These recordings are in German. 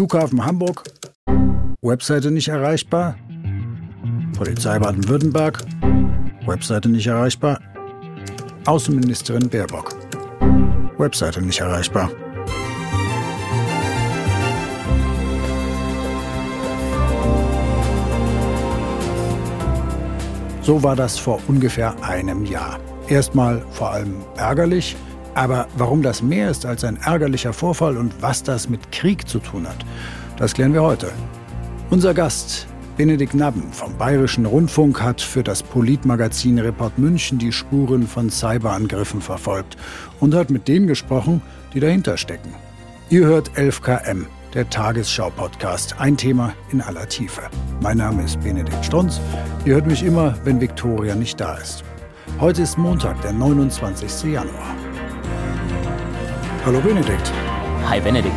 Flughafen Hamburg, Webseite nicht erreichbar. Polizei Baden-Württemberg, Webseite nicht erreichbar. Außenministerin Baerbock, Webseite nicht erreichbar. So war das vor ungefähr einem Jahr. Erstmal vor allem ärgerlich, aber warum das mehr ist als ein ärgerlicher Vorfall und was das mit Krieg zu tun hat, das klären wir heute. Unser Gast, Benedikt Nabben vom Bayerischen Rundfunk, hat für das Politmagazin Report München die Spuren von Cyberangriffen verfolgt und hat mit denen gesprochen, die dahinter stecken. Ihr hört 11KM, der Tagesschau-Podcast. Ein Thema in aller Tiefe. Mein Name ist Benedikt Strunz. Ihr hört mich immer, wenn Viktoria nicht da ist. Heute ist Montag, der 29. Januar. Hallo Benedikt. Hi Benedikt.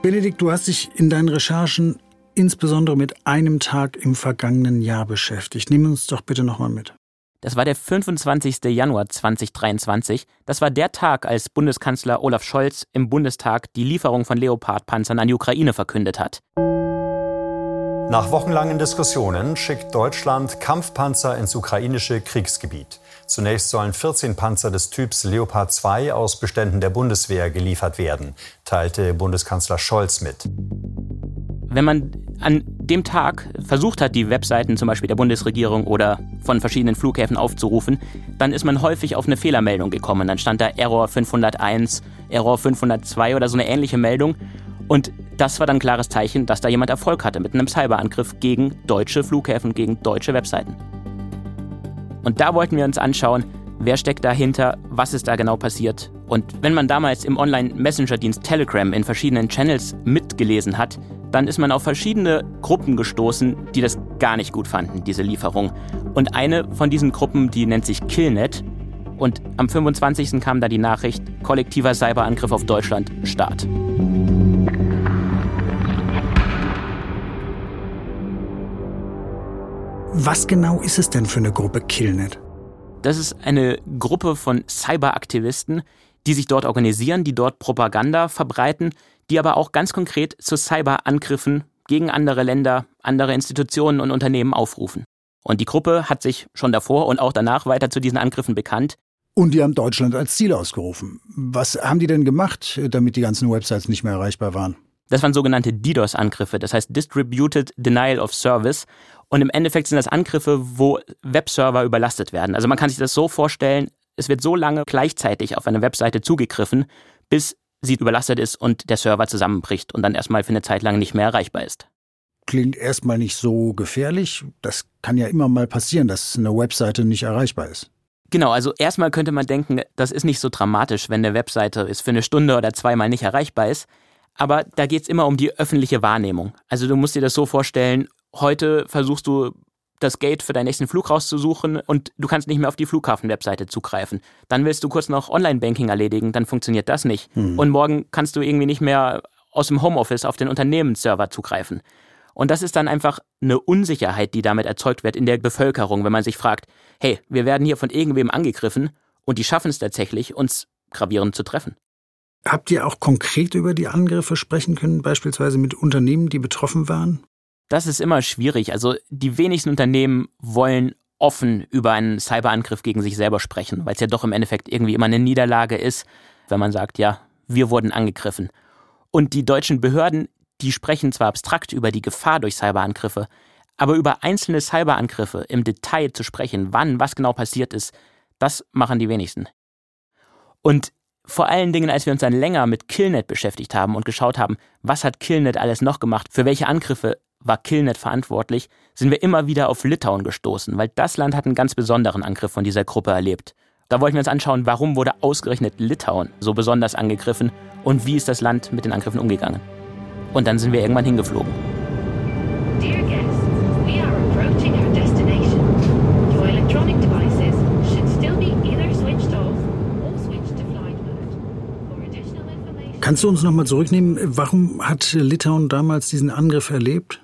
Benedikt, du hast dich in deinen Recherchen insbesondere mit einem Tag im vergangenen Jahr beschäftigt. Nimm uns doch bitte nochmal mit. Das war der 25. Januar 2023. Das war der Tag, als Bundeskanzler Olaf Scholz im Bundestag die Lieferung von Leopard-Panzern an die Ukraine verkündet hat. Nach wochenlangen Diskussionen schickt Deutschland Kampfpanzer ins ukrainische Kriegsgebiet. Zunächst sollen 14 Panzer des Typs Leopard 2 aus Beständen der Bundeswehr geliefert werden, teilte Bundeskanzler Scholz mit. Wenn man an dem Tag versucht hat, die Webseiten zum Beispiel der Bundesregierung oder von verschiedenen Flughäfen aufzurufen, dann ist man häufig auf eine Fehlermeldung gekommen. Dann stand da Error 501, Error 502 oder so eine ähnliche Meldung. Und das war dann ein klares Zeichen, dass da jemand Erfolg hatte mit einem Cyberangriff gegen deutsche Flughäfen, gegen deutsche Webseiten. Und da wollten wir uns anschauen, wer steckt dahinter, was ist da genau passiert. Und wenn man damals im Online-Messenger-Dienst Telegram in verschiedenen Channels mitgelesen hat, dann ist man auf verschiedene Gruppen gestoßen, die das gar nicht gut fanden, diese Lieferung. Und eine von diesen Gruppen, die nennt sich Killnet. Und am 25. kam da die Nachricht, kollektiver Cyberangriff auf Deutschland, Start. Was genau ist es denn für eine Gruppe Killnet? Das ist eine Gruppe von Cyberaktivisten, die sich dort organisieren, die dort Propaganda verbreiten, die aber auch ganz konkret zu Cyberangriffen gegen andere Länder, andere Institutionen und Unternehmen aufrufen. Und die Gruppe hat sich schon davor und auch danach weiter zu diesen Angriffen bekannt. Und die haben Deutschland als Ziel ausgerufen. Was haben die denn gemacht, damit die ganzen Websites nicht mehr erreichbar waren? Das waren sogenannte DDoS-Angriffe, das heißt Distributed Denial of Service. Und im Endeffekt sind das Angriffe, wo Webserver überlastet werden. Also man kann sich das so vorstellen, es wird so lange gleichzeitig auf eine Webseite zugegriffen, bis sie überlastet ist und der Server zusammenbricht und dann erstmal für eine Zeit lang nicht mehr erreichbar ist. Klingt erstmal nicht so gefährlich. Das kann ja immer mal passieren, dass eine Webseite nicht erreichbar ist. Genau, also erstmal könnte man denken, das ist nicht so dramatisch, wenn eine Webseite ist für eine Stunde oder zweimal nicht erreichbar ist. Aber da geht es immer um die öffentliche Wahrnehmung. Also du musst dir das so vorstellen, heute versuchst du das Gate für deinen nächsten Flug rauszusuchen und du kannst nicht mehr auf die Flughafen-Webseite zugreifen. Dann willst du kurz noch Online-Banking erledigen, dann funktioniert das nicht. Hm. Und morgen kannst du irgendwie nicht mehr aus dem Homeoffice auf den Unternehmensserver zugreifen. Und das ist dann einfach eine Unsicherheit, die damit erzeugt wird in der Bevölkerung, wenn man sich fragt, hey, wir werden hier von irgendwem angegriffen und die schaffen es tatsächlich, uns gravierend zu treffen. Habt ihr auch konkret über die Angriffe sprechen können, beispielsweise mit Unternehmen, die betroffen waren? Das ist immer schwierig. Also die wenigsten Unternehmen wollen offen über einen Cyberangriff gegen sich selber sprechen, weil es ja doch im Endeffekt irgendwie immer eine Niederlage ist, wenn man sagt, ja, wir wurden angegriffen. Und die deutschen Behörden, die sprechen zwar abstrakt über die Gefahr durch Cyberangriffe, aber über einzelne Cyberangriffe im Detail zu sprechen, wann was genau passiert ist, das machen die wenigsten. Und vor allen Dingen, als wir uns dann länger mit Killnet beschäftigt haben und geschaut haben, was hat Killnet alles noch gemacht, für welche Angriffe war Killnet verantwortlich, sind wir immer wieder auf Litauen gestoßen, weil das Land hat einen ganz besonderen Angriff von dieser Gruppe erlebt. Da wollten wir uns anschauen, warum wurde ausgerechnet Litauen so besonders angegriffen und wie ist das Land mit den Angriffen umgegangen. Und dann sind wir irgendwann hingeflogen. Dear guests, we are approaching our destination. Your electronic devices should still be either switched off or switched to flight mode. Kannst du uns nochmal zurücknehmen? Warum hat Litauen damals diesen Angriff erlebt?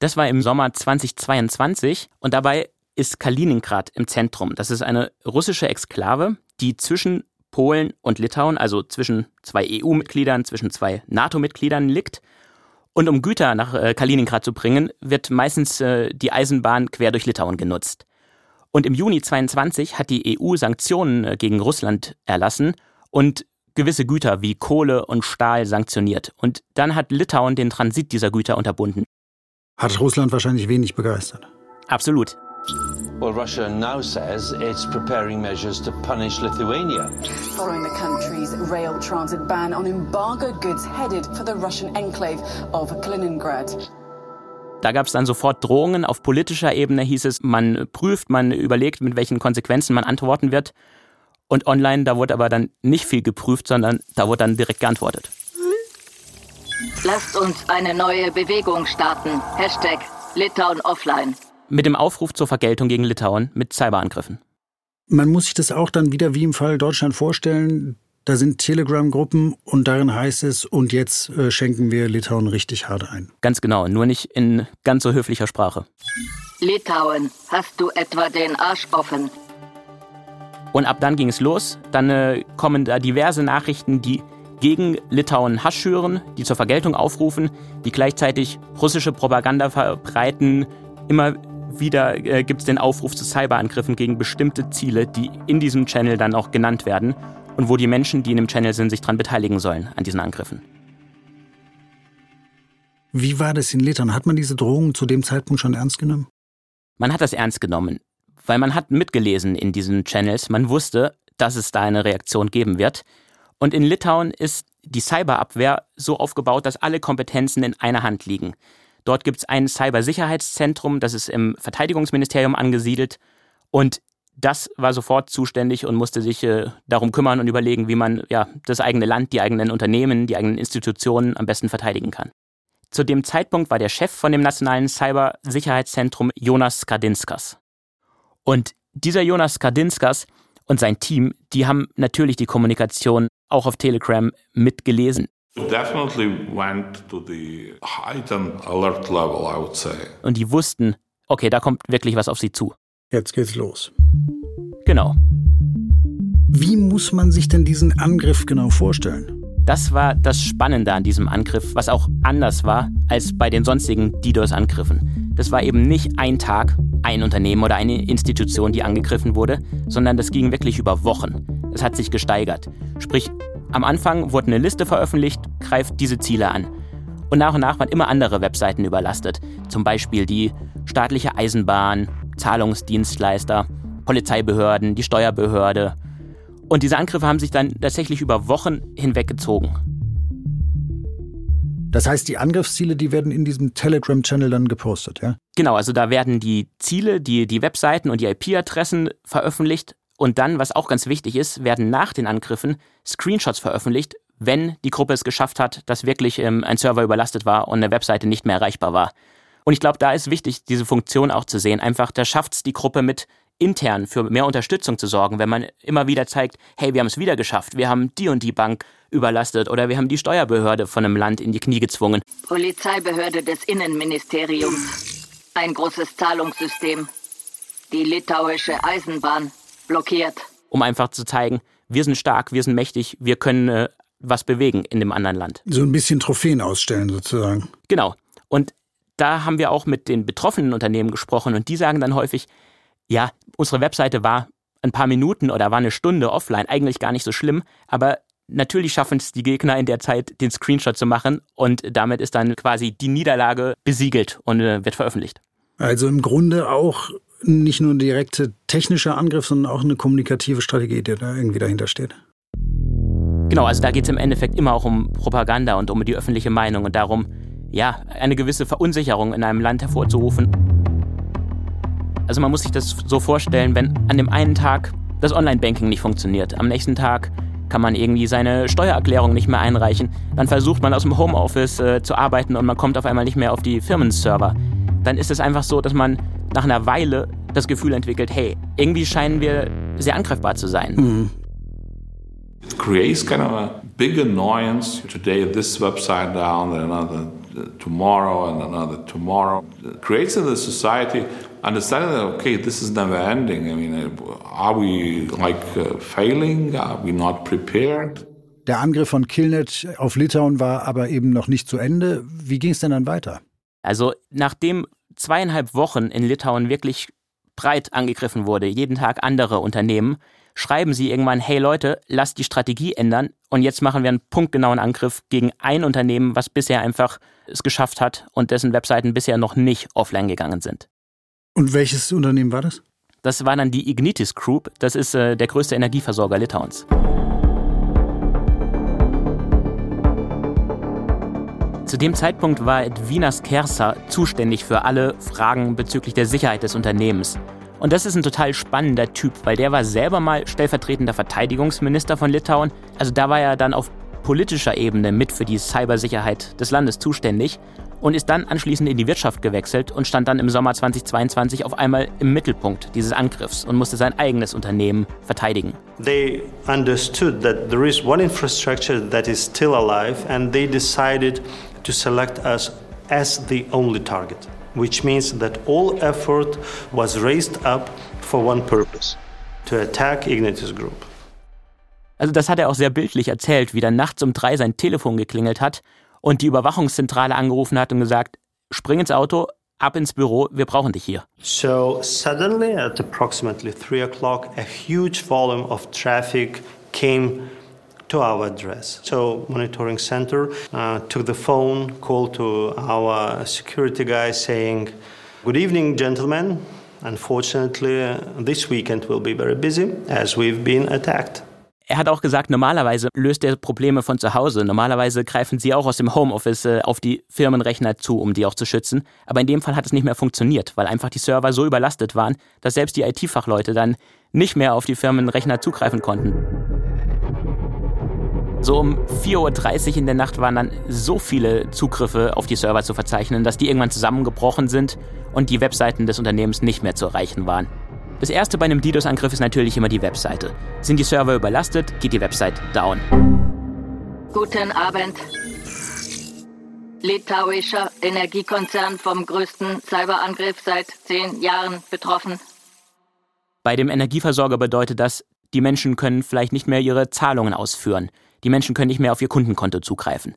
Das war im Sommer 2022 und dabei ist Kaliningrad im Zentrum. Das ist eine russische Exklave, die zwischen Polen und Litauen, also zwischen zwei EU-Mitgliedern, zwischen zwei NATO-Mitgliedern liegt. Und um Güter nach äh, Kaliningrad zu bringen, wird meistens äh, die Eisenbahn quer durch Litauen genutzt. Und im Juni 22 hat die EU Sanktionen äh, gegen Russland erlassen und gewisse Güter wie Kohle und Stahl sanktioniert. Und dann hat Litauen den Transit dieser Güter unterbunden. Hat Russland wahrscheinlich wenig begeistert. Absolut. Well, Russia now says it's preparing measures to punish Lithuania. Following the country's rail transit ban on embargoed goods headed for the Russian enclave of Kaliningrad. Da gab es dann sofort Drohungen. Auf politischer Ebene hieß es, man prüft, man überlegt, mit welchen Konsequenzen man antworten wird. Und online, da wurde aber dann nicht viel geprüft, sondern da wurde dann direkt geantwortet. Lasst uns eine neue Bewegung starten. Hashtag Litauen offline. Mit dem Aufruf zur Vergeltung gegen Litauen mit Cyberangriffen. Man muss sich das auch dann wieder wie im Fall Deutschland vorstellen. Da sind Telegram-Gruppen und darin heißt es, und jetzt äh, schenken wir Litauen richtig hart ein. Ganz genau, nur nicht in ganz so höflicher Sprache. Litauen, hast du etwa den Arsch offen? Und ab dann ging es los. Dann äh, kommen da diverse Nachrichten, die gegen Litauen Hass schüren, die zur Vergeltung aufrufen, die gleichzeitig russische Propaganda verbreiten. Immer wieder äh, gibt es den Aufruf zu Cyberangriffen gegen bestimmte Ziele, die in diesem Channel dann auch genannt werden und wo die Menschen, die in dem Channel sind, sich daran beteiligen sollen an diesen Angriffen. Wie war das in Litauen? Hat man diese Drohungen zu dem Zeitpunkt schon ernst genommen? Man hat das ernst genommen weil man hat mitgelesen in diesen Channels, man wusste, dass es da eine Reaktion geben wird. Und in Litauen ist die Cyberabwehr so aufgebaut, dass alle Kompetenzen in einer Hand liegen. Dort gibt es ein Cybersicherheitszentrum, das ist im Verteidigungsministerium angesiedelt und das war sofort zuständig und musste sich äh, darum kümmern und überlegen, wie man ja, das eigene Land, die eigenen Unternehmen, die eigenen Institutionen am besten verteidigen kann. Zu dem Zeitpunkt war der Chef von dem nationalen Cybersicherheitszentrum Jonas Skardinskas. Und dieser Jonas Kardinskas und sein Team, die haben natürlich die Kommunikation auch auf Telegram mitgelesen. Und die wussten, okay, da kommt wirklich was auf sie zu. Jetzt geht's los. Genau. Wie muss man sich denn diesen Angriff genau vorstellen? Das war das Spannende an diesem Angriff, was auch anders war als bei den sonstigen DDoS-Angriffen. Das war eben nicht ein Tag, ein Unternehmen oder eine Institution, die angegriffen wurde, sondern das ging wirklich über Wochen. Es hat sich gesteigert. Sprich, am Anfang wurde eine Liste veröffentlicht, greift diese Ziele an. Und nach und nach waren immer andere Webseiten überlastet. Zum Beispiel die staatliche Eisenbahn, Zahlungsdienstleister, Polizeibehörden, die Steuerbehörde. Und diese Angriffe haben sich dann tatsächlich über Wochen hinweg gezogen. Das heißt, die Angriffsziele, die werden in diesem Telegram-Channel dann gepostet, ja? Genau, also da werden die Ziele, die, die Webseiten und die IP-Adressen veröffentlicht. Und dann, was auch ganz wichtig ist, werden nach den Angriffen Screenshots veröffentlicht, wenn die Gruppe es geschafft hat, dass wirklich ähm, ein Server überlastet war und eine Webseite nicht mehr erreichbar war. Und ich glaube, da ist wichtig, diese Funktion auch zu sehen. Einfach, da schafft es die Gruppe mit intern für mehr Unterstützung zu sorgen, wenn man immer wieder zeigt, hey, wir haben es wieder geschafft, wir haben die und die Bank überlastet oder wir haben die Steuerbehörde von einem Land in die Knie gezwungen. Polizeibehörde des Innenministeriums. Ein großes Zahlungssystem. Die litauische Eisenbahn blockiert. Um einfach zu zeigen, wir sind stark, wir sind mächtig, wir können äh, was bewegen in dem anderen Land. So ein bisschen Trophäen ausstellen sozusagen. Genau. Und da haben wir auch mit den betroffenen Unternehmen gesprochen und die sagen dann häufig, ja, unsere Webseite war ein paar Minuten oder war eine Stunde offline, eigentlich gar nicht so schlimm, aber natürlich schaffen es die Gegner in der Zeit, den Screenshot zu machen und damit ist dann quasi die Niederlage besiegelt und äh, wird veröffentlicht. Also im Grunde auch nicht nur ein direkter technischer Angriff, sondern auch eine kommunikative Strategie, die da irgendwie dahinter steht. Genau, also da geht es im Endeffekt immer auch um Propaganda und um die öffentliche Meinung und darum, ja, eine gewisse Verunsicherung in einem Land hervorzurufen. Also man muss sich das so vorstellen, wenn an dem einen Tag das Online-Banking nicht funktioniert, am nächsten Tag kann man irgendwie seine Steuererklärung nicht mehr einreichen, dann versucht man aus dem Homeoffice äh, zu arbeiten und man kommt auf einmal nicht mehr auf die Firmenserver. Dann ist es einfach so, dass man nach einer Weile das Gefühl entwickelt, hey, irgendwie scheinen wir sehr angreifbar zu sein. Mhm. It creates kind of a big annoyance. Today this website down, and another tomorrow, and another tomorrow. It creates in the society understanding that okay, this is never ending. I mean, are we like uh, failing? Are we not prepared? Der Angriff von Killnet auf Litauen war aber eben noch nicht zu Ende. Wie ging es denn dann weiter? Also nachdem zweieinhalb Wochen in Litauen wirklich breit angegriffen wurde, jeden Tag andere Unternehmen, schreiben sie irgendwann, hey Leute, lasst die Strategie ändern und jetzt machen wir einen punktgenauen Angriff gegen ein Unternehmen, was bisher einfach es geschafft hat und dessen Webseiten bisher noch nicht offline gegangen sind. Und welches Unternehmen war das? Das war dann die Ignitis Group, das ist äh, der größte Energieversorger Litauens. Zu dem Zeitpunkt war Edvinas Kersa zuständig für alle Fragen bezüglich der Sicherheit des Unternehmens. Und das ist ein total spannender Typ, weil der war selber mal stellvertretender Verteidigungsminister von Litauen. Also da war er dann auf politischer Ebene mit für die Cybersicherheit des Landes zuständig und ist dann anschließend in die Wirtschaft gewechselt und stand dann im Sommer 2022 auf einmal im Mittelpunkt dieses Angriffs und musste sein eigenes Unternehmen verteidigen. They understood that there is one infrastructure that is still alive and they decided to select us as the only target, which means that all effort was raised up for one purpose, to attack Ignitis Group. Also das hat er auch sehr bildlich erzählt, wie dann nachts um drei sein Telefon geklingelt hat und die Überwachungszentrale angerufen hat und gesagt, spring ins Auto, ab ins Büro, wir brauchen dich hier. So suddenly at approximately 3 o'clock a huge volume of traffic came to our address. So monitoring center uh, took the phone, called to our security guy saying, good evening gentlemen. Unfortunately, this weekend will be very busy as we've been attacked. Er hat auch gesagt, normalerweise löst er Probleme von zu Hause. Normalerweise greifen sie auch aus dem Homeoffice äh, auf die Firmenrechner zu, um die auch zu schützen. Aber in dem Fall hat es nicht mehr funktioniert, weil einfach die Server so überlastet waren, dass selbst die IT-Fachleute dann nicht mehr auf die Firmenrechner zugreifen konnten. So um 4.30 Uhr in der Nacht waren dann so viele Zugriffe auf die Server zu verzeichnen, dass die irgendwann zusammengebrochen sind und die Webseiten des Unternehmens nicht mehr zu erreichen waren. Das erste bei einem DDoS-Angriff ist natürlich immer die Webseite. Sind die Server überlastet, geht die Website down. Guten Abend. Litauischer Energiekonzern vom größten Cyberangriff seit zehn Jahren betroffen. Bei dem Energieversorger bedeutet das, die Menschen können vielleicht nicht mehr ihre Zahlungen ausführen. Die Menschen können nicht mehr auf ihr Kundenkonto zugreifen.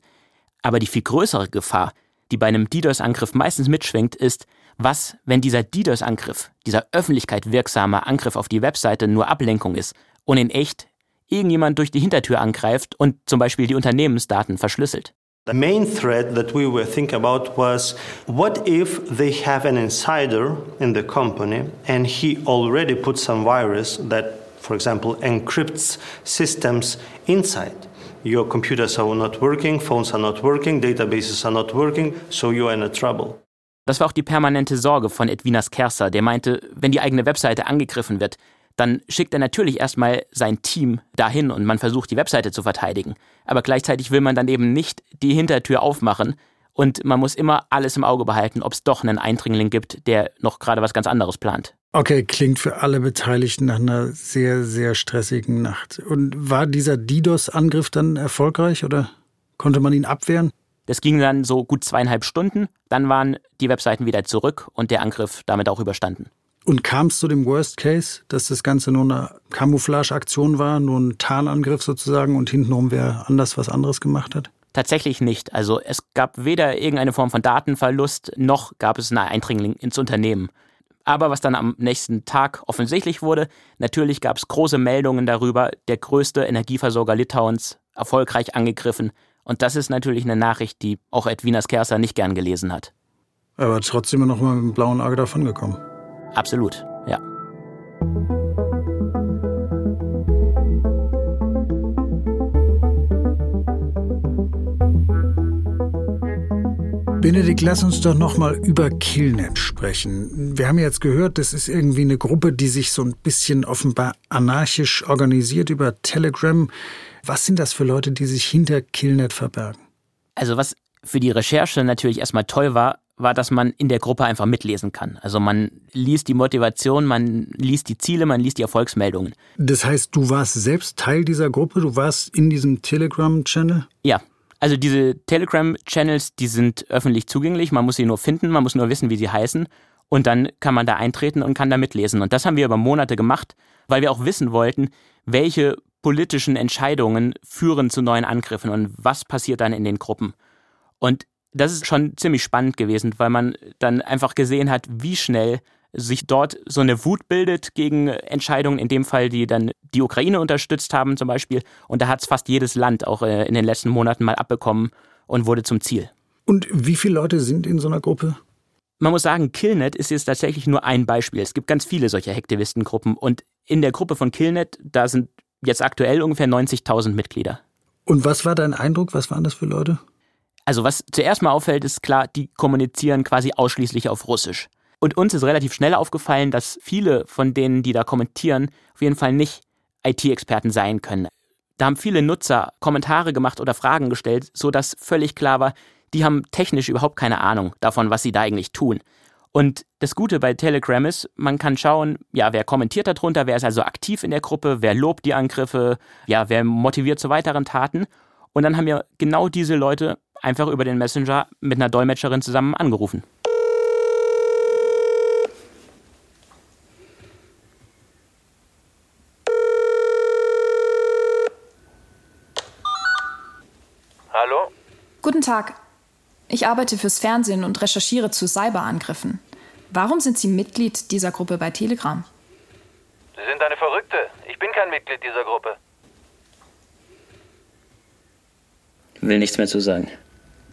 Aber die viel größere Gefahr, die bei einem DDoS-Angriff meistens mitschwingt, ist, was, wenn dieser DDoS-Angriff, dieser öffentlichkeit wirksame Angriff auf die Webseite nur Ablenkung ist und in echt irgendjemand durch die Hintertür angreift und zum Beispiel die Unternehmensdaten verschlüsselt? The main threat that we were thinking about was what if they have an insider in the company and he already put some virus that, for example, encrypts systems inside? Your computers are not working, phones are not working, databases are not working, so you are in trouble. Das war auch die permanente Sorge von Edwinas Kerser, der meinte, wenn die eigene Webseite angegriffen wird, dann schickt er natürlich erstmal sein Team dahin und man versucht, die Webseite zu verteidigen. Aber gleichzeitig will man dann eben nicht die Hintertür aufmachen und man muss immer alles im Auge behalten, ob es doch einen Eindringling gibt, der noch gerade was ganz anderes plant. Okay, klingt für alle Beteiligten nach einer sehr, sehr stressigen Nacht. Und war dieser DDoS-Angriff dann erfolgreich oder konnte man ihn abwehren? Das ging dann so gut zweieinhalb Stunden. Dann waren die Webseiten wieder zurück und der Angriff damit auch überstanden. Und kam es zu dem Worst Case, dass das Ganze nur eine Camouflage-Aktion war, nur ein Tarnangriff sozusagen und hintenrum wer anders was anderes gemacht hat? Tatsächlich nicht. Also es gab weder irgendeine Form von Datenverlust, noch gab es einen Eindringling ins Unternehmen. Aber was dann am nächsten Tag offensichtlich wurde, natürlich gab es große Meldungen darüber, der größte Energieversorger Litauens erfolgreich angegriffen und das ist natürlich eine Nachricht, die auch Edwinas Kerser nicht gern gelesen hat. Aber trotzdem noch mal mit dem blauen Auge davongekommen. Absolut, ja. Benedikt, lass uns doch noch mal über Killnet sprechen. Wir haben jetzt gehört, das ist irgendwie eine Gruppe, die sich so ein bisschen offenbar anarchisch organisiert über Telegram. Was sind das für Leute, die sich hinter Killnet verbergen? Also was für die Recherche natürlich erstmal toll war, war, dass man in der Gruppe einfach mitlesen kann. Also man liest die Motivation, man liest die Ziele, man liest die Erfolgsmeldungen. Das heißt, du warst selbst Teil dieser Gruppe, du warst in diesem Telegram-Channel? Ja. Also diese Telegram-Channels, die sind öffentlich zugänglich, man muss sie nur finden, man muss nur wissen, wie sie heißen. Und dann kann man da eintreten und kann da mitlesen. Und das haben wir über Monate gemacht, weil wir auch wissen wollten, welche politischen Entscheidungen führen zu neuen Angriffen und was passiert dann in den Gruppen. Und das ist schon ziemlich spannend gewesen, weil man dann einfach gesehen hat, wie schnell sich dort so eine Wut bildet gegen Entscheidungen, in dem Fall, die dann die Ukraine unterstützt haben zum Beispiel. Und da hat es fast jedes Land auch äh, in den letzten Monaten mal abbekommen und wurde zum Ziel. Und wie viele Leute sind in so einer Gruppe? Man muss sagen, Killnet ist jetzt tatsächlich nur ein Beispiel. Es gibt ganz viele solcher Hektivistengruppen und in der Gruppe von Killnet, da sind jetzt aktuell ungefähr 90.000 Mitglieder. Und was war dein Eindruck? Was waren das für Leute? Also was zuerst mal auffällt, ist klar, die kommunizieren quasi ausschließlich auf Russisch. Und uns ist relativ schnell aufgefallen, dass viele von denen, die da kommentieren, auf jeden Fall nicht IT-Experten sein können. Da haben viele Nutzer Kommentare gemacht oder Fragen gestellt, sodass völlig klar war, die haben technisch überhaupt keine Ahnung davon, was sie da eigentlich tun. Und das Gute bei Telegram ist, man kann schauen, ja, wer kommentiert darunter, wer ist also aktiv in der Gruppe, wer lobt die Angriffe, ja, wer motiviert zu weiteren Taten. Und dann haben wir genau diese Leute einfach über den Messenger mit einer Dolmetscherin zusammen angerufen. Hallo? Guten Tag. Ich arbeite fürs Fernsehen und recherchiere zu Cyberangriffen. Warum sind Sie Mitglied dieser Gruppe bei Telegram? Sie sind eine Verrückte. Ich bin kein Mitglied dieser Gruppe. Will nichts mehr zu sagen.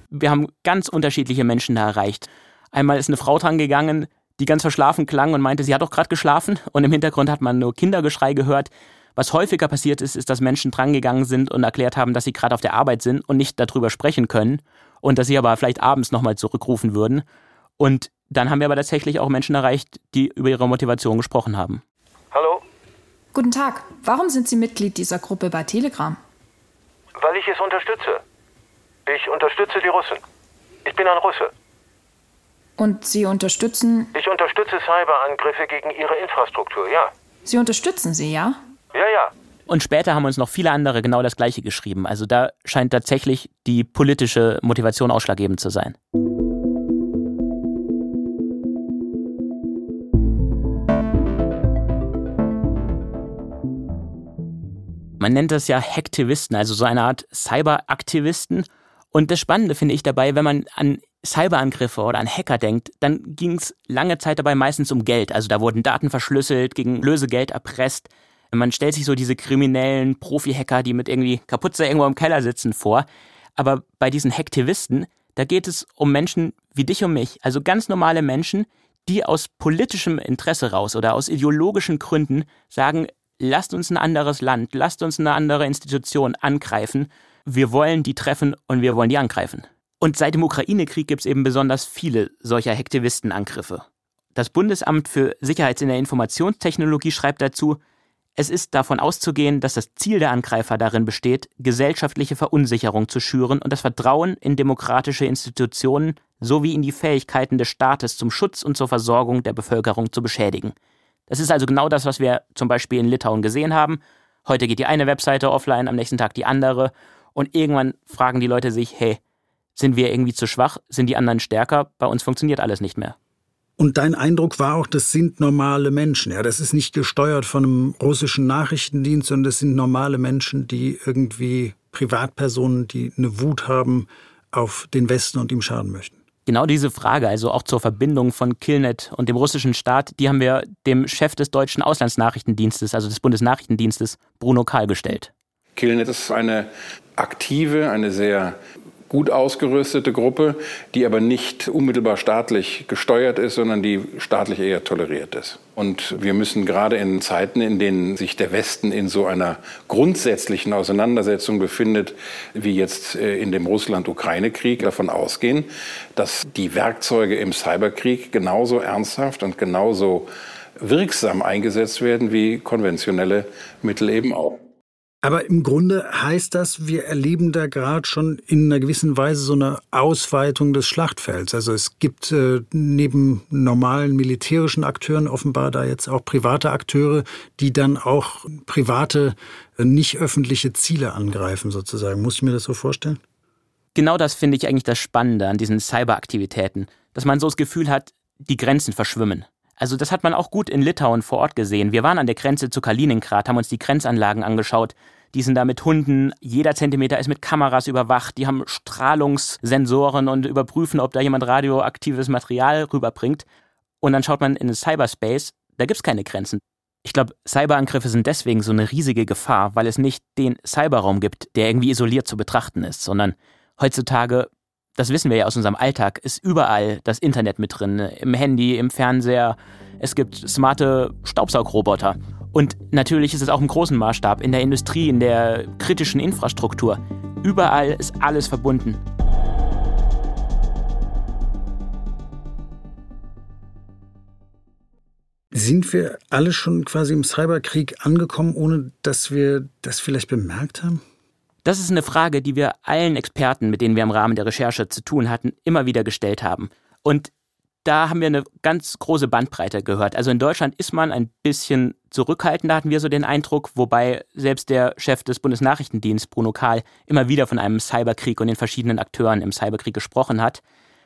Wir haben ganz unterschiedliche Menschen da erreicht. Einmal ist eine Frau dran gegangen, die ganz verschlafen klang und meinte, sie hat doch gerade geschlafen. Und im Hintergrund hat man nur Kindergeschrei gehört. Was häufiger passiert ist, ist, dass Menschen drangegangen sind und erklärt haben, dass sie gerade auf der Arbeit sind und nicht darüber sprechen können und dass sie aber vielleicht abends nochmal zurückrufen würden. Und dann haben wir aber tatsächlich auch Menschen erreicht, die über ihre Motivation gesprochen haben. Hallo? Guten Tag. Warum sind Sie Mitglied dieser Gruppe bei Telegram? Weil ich es unterstütze. Ich unterstütze die Russen. Ich bin ein Russe. Und Sie unterstützen. Ich unterstütze Cyberangriffe gegen ihre Infrastruktur, ja. Sie unterstützen sie, ja? Ja, ja. Und später haben uns noch viele andere genau das Gleiche geschrieben. Also da scheint tatsächlich die politische Motivation ausschlaggebend zu sein. Man nennt das ja Hacktivisten, also so eine Art Cyberaktivisten. Und das Spannende finde ich dabei, wenn man an Cyberangriffe oder an Hacker denkt, dann ging es lange Zeit dabei meistens um Geld. Also da wurden Daten verschlüsselt, gegen Lösegeld erpresst. Man stellt sich so diese kriminellen Profi-Hacker, die mit irgendwie Kapuze irgendwo im Keller sitzen, vor. Aber bei diesen Hacktivisten, da geht es um Menschen wie dich und mich, also ganz normale Menschen, die aus politischem Interesse raus oder aus ideologischen Gründen sagen, lasst uns ein anderes Land, lasst uns eine andere Institution angreifen, wir wollen die treffen und wir wollen die angreifen. Und seit dem Ukraine-Krieg gibt es eben besonders viele solcher Hacktivistenangriffe. Das Bundesamt für Sicherheits- in der Informationstechnologie schreibt dazu, es ist davon auszugehen, dass das Ziel der Angreifer darin besteht, gesellschaftliche Verunsicherung zu schüren und das Vertrauen in demokratische Institutionen sowie in die Fähigkeiten des Staates zum Schutz und zur Versorgung der Bevölkerung zu beschädigen. Das ist also genau das, was wir zum Beispiel in Litauen gesehen haben. Heute geht die eine Webseite offline, am nächsten Tag die andere. Und irgendwann fragen die Leute sich, hey, sind wir irgendwie zu schwach? Sind die anderen stärker? Bei uns funktioniert alles nicht mehr. Und dein Eindruck war auch, das sind normale Menschen. Ja, das ist nicht gesteuert von einem russischen Nachrichtendienst, sondern das sind normale Menschen, die irgendwie Privatpersonen, die eine Wut haben auf den Westen und ihm schaden möchten. Genau diese Frage, also auch zur Verbindung von Killnet und dem russischen Staat, die haben wir dem Chef des deutschen Auslandsnachrichtendienstes, also des Bundesnachrichtendienstes, Bruno Kahl gestellt. Killnet ist eine aktive, eine sehr gut ausgerüstete Gruppe, die aber nicht unmittelbar staatlich gesteuert ist, sondern die staatlich eher toleriert ist. Und wir müssen gerade in Zeiten, in denen sich der Westen in so einer grundsätzlichen Auseinandersetzung befindet, wie jetzt äh, in dem Russland-Ukraine-Krieg, davon ausgehen, dass die Werkzeuge im Cyberkrieg genauso ernsthaft und genauso wirksam eingesetzt werden wie konventionelle Mittel eben auch. Aber im Grunde heißt das, wir erleben da gerade schon in einer gewissen Weise so eine Ausweitung des Schlachtfelds. Also es gibt äh, neben normalen militärischen Akteuren offenbar da jetzt auch private Akteure, die dann auch private, äh, nicht öffentliche Ziele angreifen sozusagen. Muss ich mir das so vorstellen? Genau das finde ich eigentlich das Spannende an diesen Cyberaktivitäten, dass man so das Gefühl hat, die Grenzen verschwimmen. Also das hat man auch gut in Litauen vor Ort gesehen. Wir waren an der Grenze zu Kaliningrad, haben uns die Grenzanlagen angeschaut. Die sind da mit Hunden, jeder Zentimeter ist mit Kameras überwacht, die haben Strahlungssensoren und überprüfen, ob da jemand radioaktives Material rüberbringt. Und dann schaut man in den Cyberspace, da gibt es keine Grenzen. Ich glaube, Cyberangriffe sind deswegen so eine riesige Gefahr, weil es nicht den Cyberraum gibt, der irgendwie isoliert zu betrachten ist, sondern heutzutage, das wissen wir ja aus unserem Alltag, ist überall das Internet mit drin. Im Handy, im Fernseher. Es gibt smarte Staubsaugroboter. Und natürlich ist es auch im großen Maßstab, in der Industrie, in der kritischen Infrastruktur. Überall ist alles verbunden. Sind wir alle schon quasi im Cyberkrieg angekommen, ohne dass wir das vielleicht bemerkt haben? Das ist eine Frage, die wir allen Experten, mit denen wir im Rahmen der Recherche zu tun hatten, immer wieder gestellt haben. Und da haben wir eine ganz große Bandbreite gehört. Also in Deutschland ist man ein bisschen zurückhaltender, hatten wir so den Eindruck, wobei selbst der Chef des Bundesnachrichtendienstes, Bruno Kahl, immer wieder von einem Cyberkrieg und den verschiedenen Akteuren im Cyberkrieg gesprochen hat.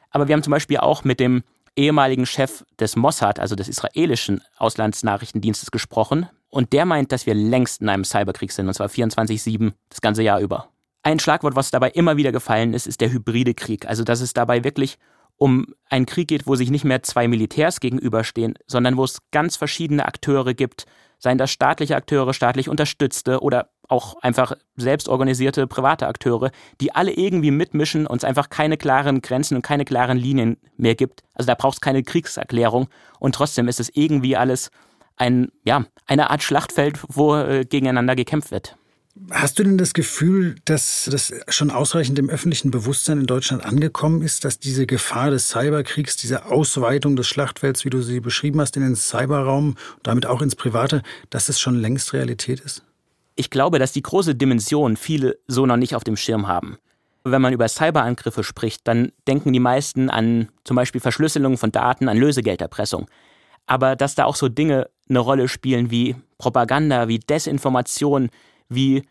Aber wir haben zum Beispiel auch mit dem ehemaligen Chef des Mossad, also des israelischen Auslandsnachrichtendienstes, gesprochen. Und der meint, dass wir längst in einem Cyberkrieg sind, und zwar 24-7, das ganze Jahr über. Ein Schlagwort, was dabei immer wieder gefallen ist, ist der hybride Krieg. Also, dass es dabei wirklich um einen Krieg geht, wo sich nicht mehr zwei Militärs gegenüberstehen, sondern wo es ganz verschiedene Akteure gibt, seien das staatliche Akteure, staatlich unterstützte oder auch einfach selbstorganisierte private Akteure, die alle irgendwie mitmischen und es einfach keine klaren Grenzen und keine klaren Linien mehr gibt. Also da braucht es keine Kriegserklärung und trotzdem ist es irgendwie alles ein, ja, eine Art Schlachtfeld, wo äh, gegeneinander gekämpft wird. Hast du denn das Gefühl, dass das schon ausreichend im öffentlichen Bewusstsein in Deutschland angekommen ist, dass diese Gefahr des Cyberkriegs, diese Ausweitung des Schlachtfelds, wie du sie beschrieben hast, in den Cyberraum und damit auch ins Private, dass es schon längst Realität ist? Ich glaube, dass die große Dimension viele so noch nicht auf dem Schirm haben. Wenn man über Cyberangriffe spricht, dann denken die meisten an zum Beispiel Verschlüsselung von Daten, an Lösegelderpressung. Aber dass da auch so Dinge eine Rolle spielen wie Propaganda, wie Desinformation, wie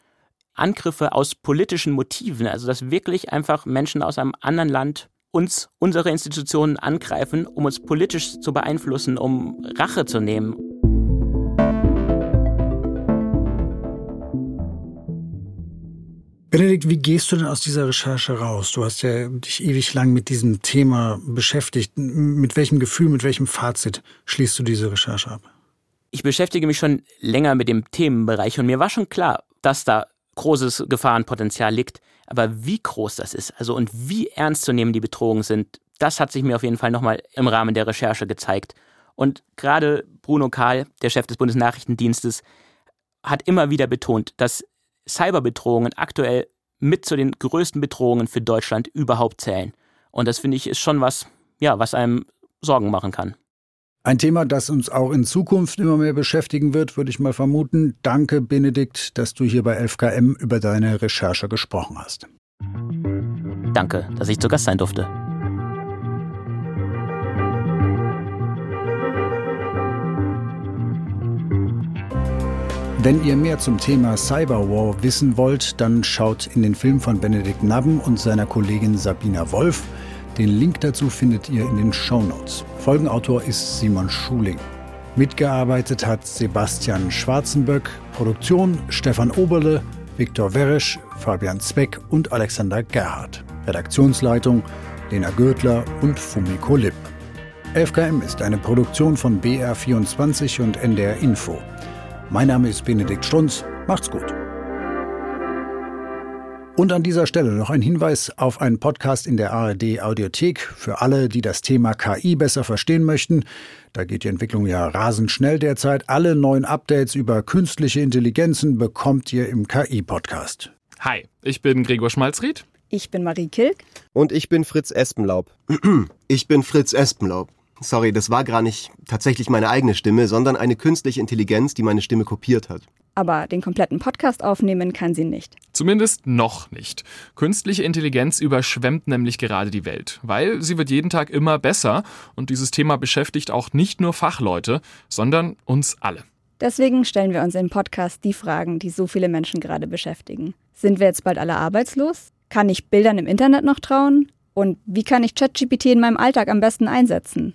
Angriffe aus politischen Motiven, also dass wirklich einfach Menschen aus einem anderen Land uns, unsere Institutionen angreifen, um uns politisch zu beeinflussen, um Rache zu nehmen. Benedikt, wie gehst du denn aus dieser Recherche raus? Du hast ja dich ewig lang mit diesem Thema beschäftigt. Mit welchem Gefühl, mit welchem Fazit schließt du diese Recherche ab? Ich beschäftige mich schon länger mit dem Themenbereich und mir war schon klar, dass da großes Gefahrenpotenzial liegt. Aber wie groß das ist, also und wie ernst zu nehmen die Bedrohungen sind, das hat sich mir auf jeden Fall nochmal im Rahmen der Recherche gezeigt. Und gerade Bruno Kahl, der Chef des Bundesnachrichtendienstes, hat immer wieder betont, dass Cyberbedrohungen aktuell mit zu den größten Bedrohungen für Deutschland überhaupt zählen. Und das finde ich ist schon was, ja, was einem Sorgen machen kann. Ein Thema, das uns auch in Zukunft immer mehr beschäftigen wird, würde ich mal vermuten. Danke, Benedikt, dass du hier bei 11KM über deine Recherche gesprochen hast. Danke, dass ich zu Gast sein durfte. Wenn ihr mehr zum Thema Cyberwar wissen wollt, dann schaut in den Film von Benedikt Nabben und seiner Kollegin Sabina Wolf. Den Link dazu findet ihr in den Show Notes. Folgenautor ist Simon Schuling. Mitgearbeitet hat Sebastian Schwarzenböck, Produktion Stefan Oberle, Viktor Weresch, Fabian Zweck und Alexander Gerhardt. Redaktionsleitung Lena Gödler und Fumiko Lipp. 11KM ist eine Produktion von BR24 und NDR Info. Mein Name ist Benedikt Strunz. Macht's gut. Und an dieser Stelle noch ein Hinweis auf einen Podcast in der ARD Audiothek für alle, die das Thema KI besser verstehen möchten. Da geht die Entwicklung ja rasend schnell derzeit. Alle neuen Updates über künstliche Intelligenzen bekommt ihr im KI-Podcast. Hi, ich bin Gregor Schmalzried. Ich bin Marie Kilk. Und ich bin Fritz Espenlaub. Ich bin Fritz Espenlaub. Sorry, das war gar nicht tatsächlich meine eigene Stimme, sondern eine künstliche Intelligenz, die meine Stimme kopiert hat. Aber den kompletten Podcast aufnehmen kann sie nicht. Zumindest noch nicht. Künstliche Intelligenz überschwemmt nämlich gerade die Welt, weil sie wird jeden Tag immer besser und dieses Thema beschäftigt auch nicht nur Fachleute, sondern uns alle. Deswegen stellen wir uns im Podcast die Fragen, die so viele Menschen gerade beschäftigen. Sind wir jetzt bald alle arbeitslos? Kann ich Bildern im Internet noch trauen? Und wie kann ich ChatGPT in meinem Alltag am besten einsetzen?